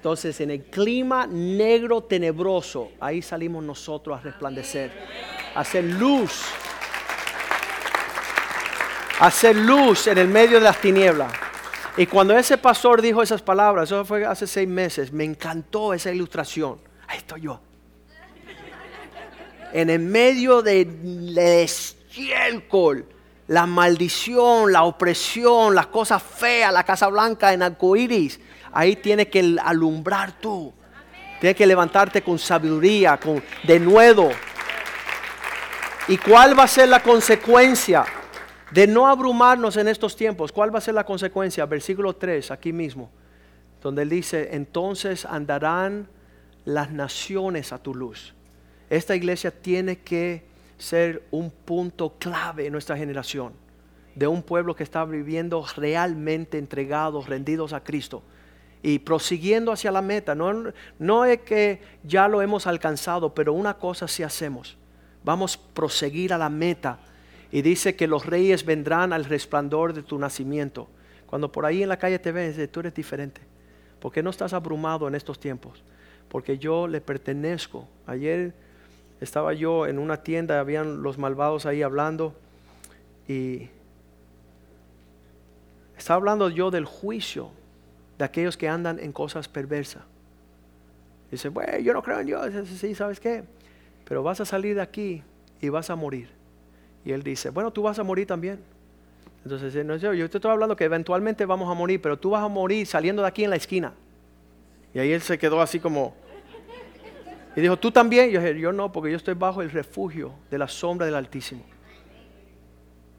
Speaker 2: Entonces, en el clima negro tenebroso, ahí salimos nosotros a resplandecer, a hacer luz hacer luz en el medio de las tinieblas. Y cuando ese pastor dijo esas palabras, eso fue hace seis meses, me encantó esa ilustración. Ahí estoy yo. En el medio del estiércol, la maldición, la opresión, las cosas feas, la Casa Blanca en arcoíris, ahí tiene que alumbrar tú. Tienes que levantarte con sabiduría, con denuedo. ¿Y cuál va a ser la consecuencia? de no abrumarnos en estos tiempos. ¿Cuál va a ser la consecuencia? Versículo 3, aquí mismo, donde él dice, entonces andarán las naciones a tu luz. Esta iglesia tiene que ser un punto clave en nuestra generación, de un pueblo que está viviendo realmente entregados, rendidos a Cristo y prosiguiendo hacia la meta. No, no es que ya lo hemos alcanzado, pero una cosa sí hacemos. Vamos a proseguir a la meta y dice que los reyes vendrán al resplandor de tu nacimiento. Cuando por ahí en la calle te ven, tú eres diferente. porque no estás abrumado en estos tiempos? Porque yo le pertenezco. Ayer estaba yo en una tienda, habían los malvados ahí hablando y estaba hablando yo del juicio de aquellos que andan en cosas perversas. Dice, bueno, yo no creo en Dios. Sí, ¿sabes qué? Pero vas a salir de aquí y vas a morir. Y él dice, bueno, tú vas a morir también. Entonces, no, yo, yo te estoy hablando que eventualmente vamos a morir, pero tú vas a morir saliendo de aquí en la esquina. Y ahí él se quedó así como... Y dijo, ¿tú también? Yo dije, yo no, porque yo estoy bajo el refugio de la sombra del Altísimo.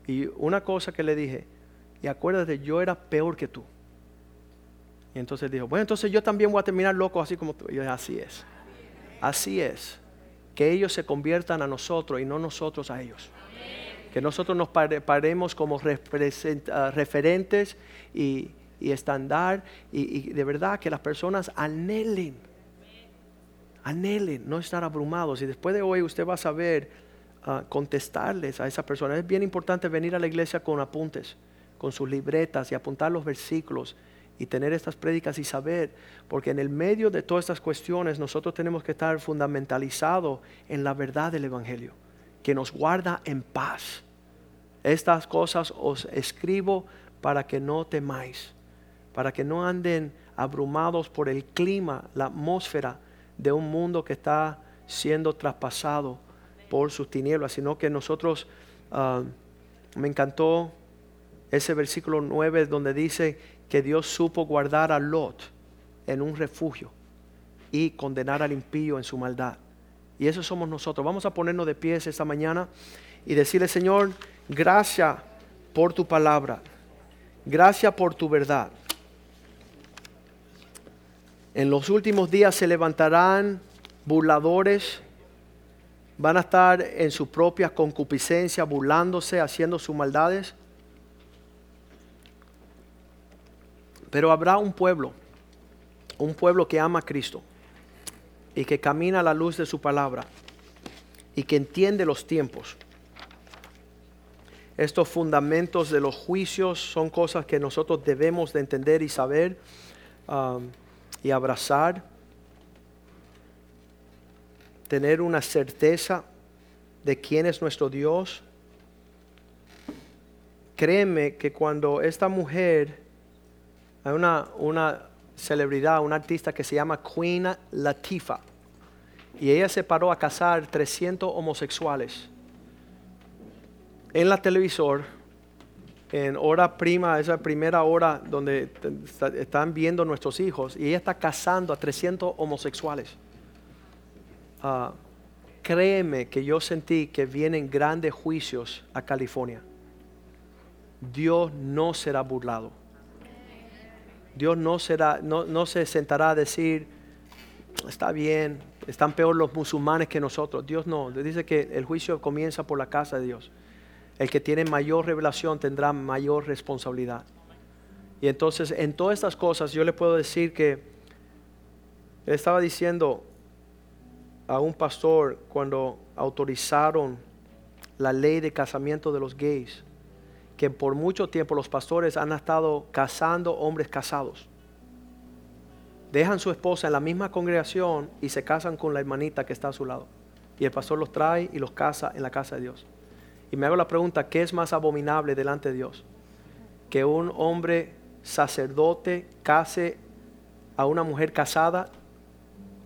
Speaker 2: Y una cosa que le dije, y acuérdate, yo era peor que tú. Y entonces dijo, bueno, entonces yo también voy a terminar loco así como tú. Y yo dije, así es. Así es. Que ellos se conviertan a nosotros y no nosotros a ellos que nosotros nos paremos como ah, referentes y, y estándar y, de verdad que las personas anhelen, anhelen no estar abrumados y después de hoy usted va a saber ah, contestarles a esa persona. Es bien importante venir a la iglesia con apuntes, con sus libretas y apuntar los versículos y tener estas prédicas y saber, porque en el medio de todas estas cuestiones nosotros tenemos que estar fundamentalizados en la verdad del Evangelio que nos guarda en paz. Estas cosas os escribo para que no temáis, para que no anden abrumados por el clima, la atmósfera de un mundo que está siendo traspasado por sus tinieblas, sino que nosotros, ah, me encantó ese versículo 9 donde dice que Dios supo guardar a Lot en un refugio y condenar al impío en su maldad. Y eso somos nosotros. Vamos a ponernos de pies esta mañana y decirle, Señor, gracias por tu palabra. Gracias por tu verdad. En los últimos días se levantarán burladores, van a estar en su propia concupiscencia, burlándose, haciendo sus maldades. Pero habrá un pueblo, un pueblo que ama a Cristo y que camina a la luz de su palabra y que entiende los tiempos. Estos fundamentos de los juicios son cosas que nosotros debemos de entender y saber um, y abrazar. Tener una certeza de quién es nuestro Dios, créeme que cuando esta mujer, hay una, una celebridad, una artista que se llama Queen Latifah, y ella se paró a casar 300 homosexuales en la televisor, en hora prima, esa primera hora donde están viendo nuestros hijos, y ella está casando a 300 homosexuales. Ah, créeme que yo sentí que vienen grandes juicios a California. Dios no será burlado. Dios no, será, no, no se sentará a decir, está bien, están peor los musulmanes que nosotros. Dios no, dice que el juicio comienza por la casa de Dios. El que tiene mayor revelación tendrá mayor responsabilidad. Y entonces en todas estas cosas yo le puedo decir que estaba diciendo a un pastor cuando autorizaron la ley de casamiento de los gays, que por mucho tiempo los pastores han estado casando hombres casados. Dejan su esposa en la misma congregación y se casan con la hermanita que está a su lado. Y el pastor los trae y los casa en la casa de Dios. Y me hago la pregunta, ¿qué es más abominable delante de Dios? Que un hombre sacerdote case a una mujer casada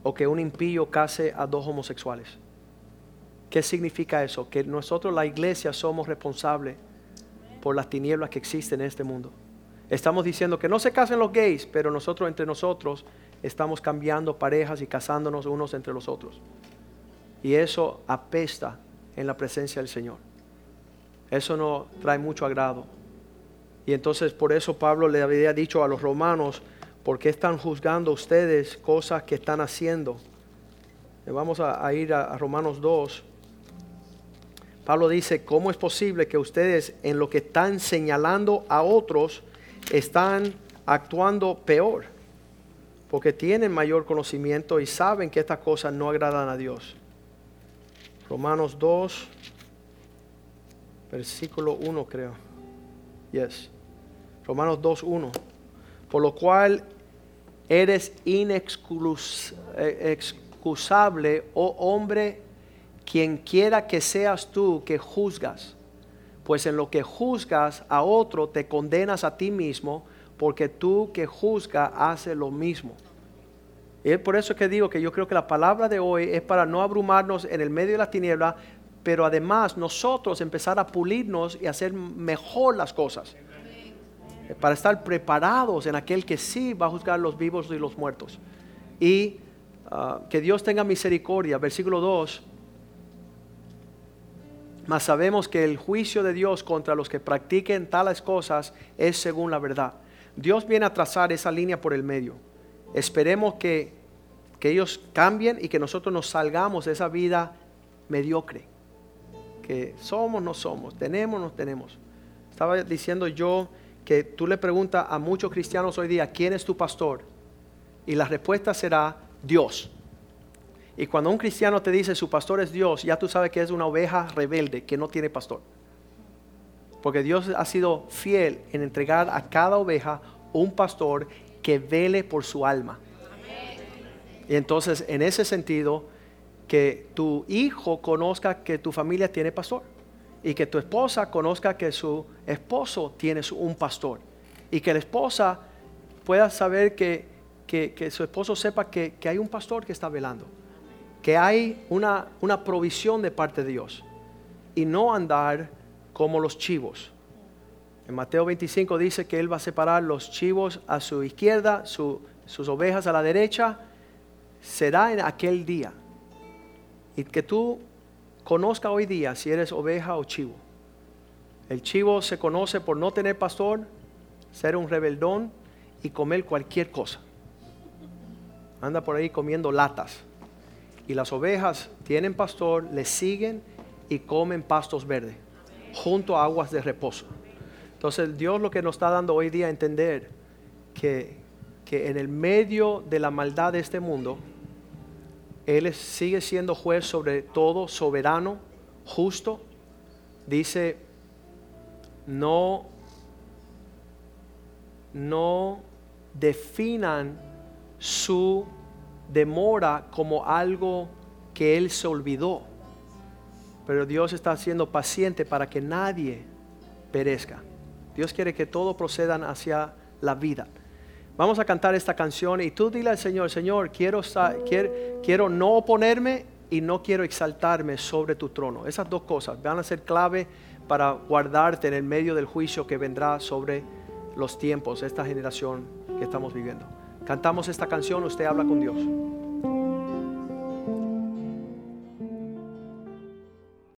Speaker 2: o que un impío case a dos homosexuales. ¿Qué significa eso? Que nosotros la iglesia somos responsables por las tinieblas que existen en este mundo. Estamos diciendo que no se casen los gays, pero nosotros entre nosotros estamos cambiando parejas y casándonos unos entre los otros. Y eso apesta en la presencia del Señor. Eso no trae mucho agrado. Y entonces por eso Pablo le había dicho a los romanos, ¿por qué están juzgando ustedes cosas que están haciendo? Vamos a, ir a, Romanos 2. Pablo dice, ¿cómo es posible que ustedes en lo que están señalando a otros están actuando peor? Porque tienen mayor conocimiento y saben que estas cosas no agradan a Dios. Romanos 2, versículo 1 creo. Yes. Romanos 2, 1. Por lo cual eres inexcusable, oh hombre, quien quiera que seas tú que juzgas. Pues en lo que juzgas a otro te condenas a ti mismo, porque tú que juzgas hace lo mismo. Y es por eso que digo que yo creo que la palabra de hoy es para no abrumarnos en el medio de la tiniebla, pero además nosotros empezar a pulirnos y hacer mejor las cosas. Para estar preparados en aquel que sí va a juzgar los vivos y los muertos. Y ah, que Dios tenga misericordia. Versículo 2. Mas sabemos que el juicio de Dios contra los que practiquen tales cosas es según la verdad. Dios viene a trazar esa línea por el medio. Esperemos que, que ellos cambien y que nosotros nos salgamos de esa vida mediocre que somos, no somos, tenemos, no tenemos. Estaba diciendo yo que tú le preguntas a muchos cristianos hoy día, ¿quién es tu pastor? Y la respuesta será Dios. Y cuando un cristiano te dice su pastor es Dios, ya tú sabes que es una oveja rebelde que no tiene pastor. Porque Dios ha sido fiel en entregar a cada oveja un pastor que vele por su alma. Y entonces, en ese sentido, que tu hijo conozca que tu familia tiene pastor y que tu esposa conozca que su esposo tiene un pastor y que la esposa pueda saber que, su esposo sepa que, hay un pastor que está velando, que hay una, una provisión de parte de Dios y no andar como los chivos. En Mateo 25 dice que Él va a separar los chivos a su izquierda, sus ovejas a la derecha. Será en aquel día y que tú conozca hoy día si eres oveja o chivo. El chivo se conoce por no tener pastor, ser un rebeldón y comer cualquier cosa. Anda por ahí comiendo latas. Y las ovejas tienen pastor, le siguen y comen pastos verdes, junto a aguas de reposo. Entonces Dios lo que nos está dando hoy día a entender que, que en el medio de la maldad de este mundo, él sigue siendo juez sobre todo, soberano, justo. Dice, no, no definan su demora como algo que Él se olvidó. Pero Dios está siendo paciente para que nadie perezca. Dios quiere que todos procedan hacia la vida. Vamos a cantar esta canción y tú dile al Señor, Señor, quiero, quiero, quiero no oponerme y no quiero exaltarme sobre tu trono. Esas dos cosas van a ser clave para guardarte en el medio del juicio que vendrá sobre los tiempos, esta generación que estamos viviendo. Cantamos esta canción, usted habla con Dios.